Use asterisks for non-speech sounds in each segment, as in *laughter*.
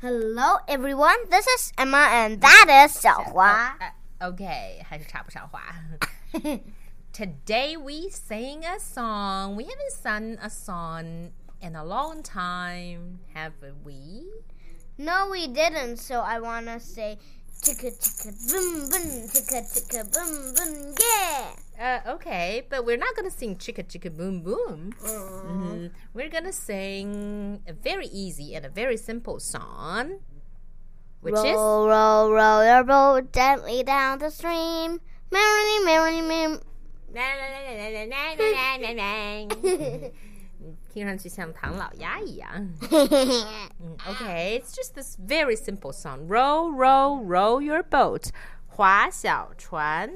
Hello, everyone. This is Emma, and that is 晓华. Uh, okay, *laughs* Today we sing a song. We haven't sung a song in a long time, have we? No, we didn't. So I want to say ticka ticka boom boom ticka ticka boom boom yeah. Uh, okay, but we're not gonna sing chicka chicka boom boom. Mhm. We're gonna sing a very easy and a very simple song, which is roll, roll, roll your boat gently down the stream. Merrily, merrily, merrily. 听上去像唐老鸭一样。 嗯，Okay, it's just this very simple song. Row, row, row your boat. 划小船。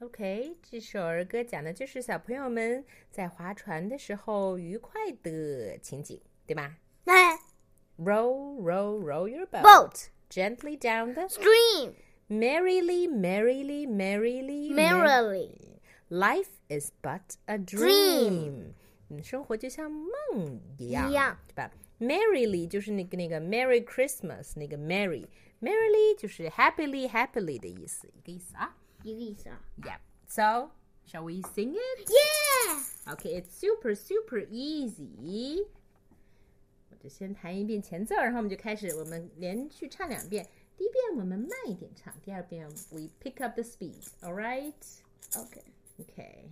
OK，这首儿歌讲的就是小朋友们在划船的时候愉快的情景，对吧？Row, *laughs* row, row your boat, Boat. gently down the Stream. merrily, merrily, merrily, Merrily. Life is but a Dream dream. 嗯，生活就像梦一样，一样对吧？Merrily 就是那个那个 Merry Christmas 那个 Merry，Merrily 就是 happily happily 的意思，一个意思啊。一个意思啊。 Yeah. So shall we sing it? Yeah. Okay, it's super super easy. 我就先弹一遍前奏，然后我们就开始，我们连续唱两遍。第一遍我们慢一点唱，第二遍 we pick up the speed. All right? Okay. Okay.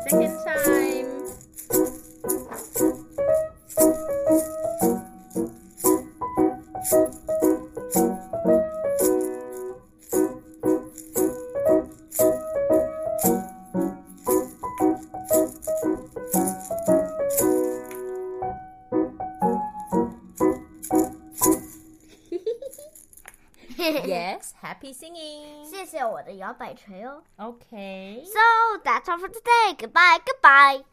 Second Yes, *laughs* happy singing. 谢谢我的摇摆锤哦。 Okay. So that's all for today. Goodbye, goodbye.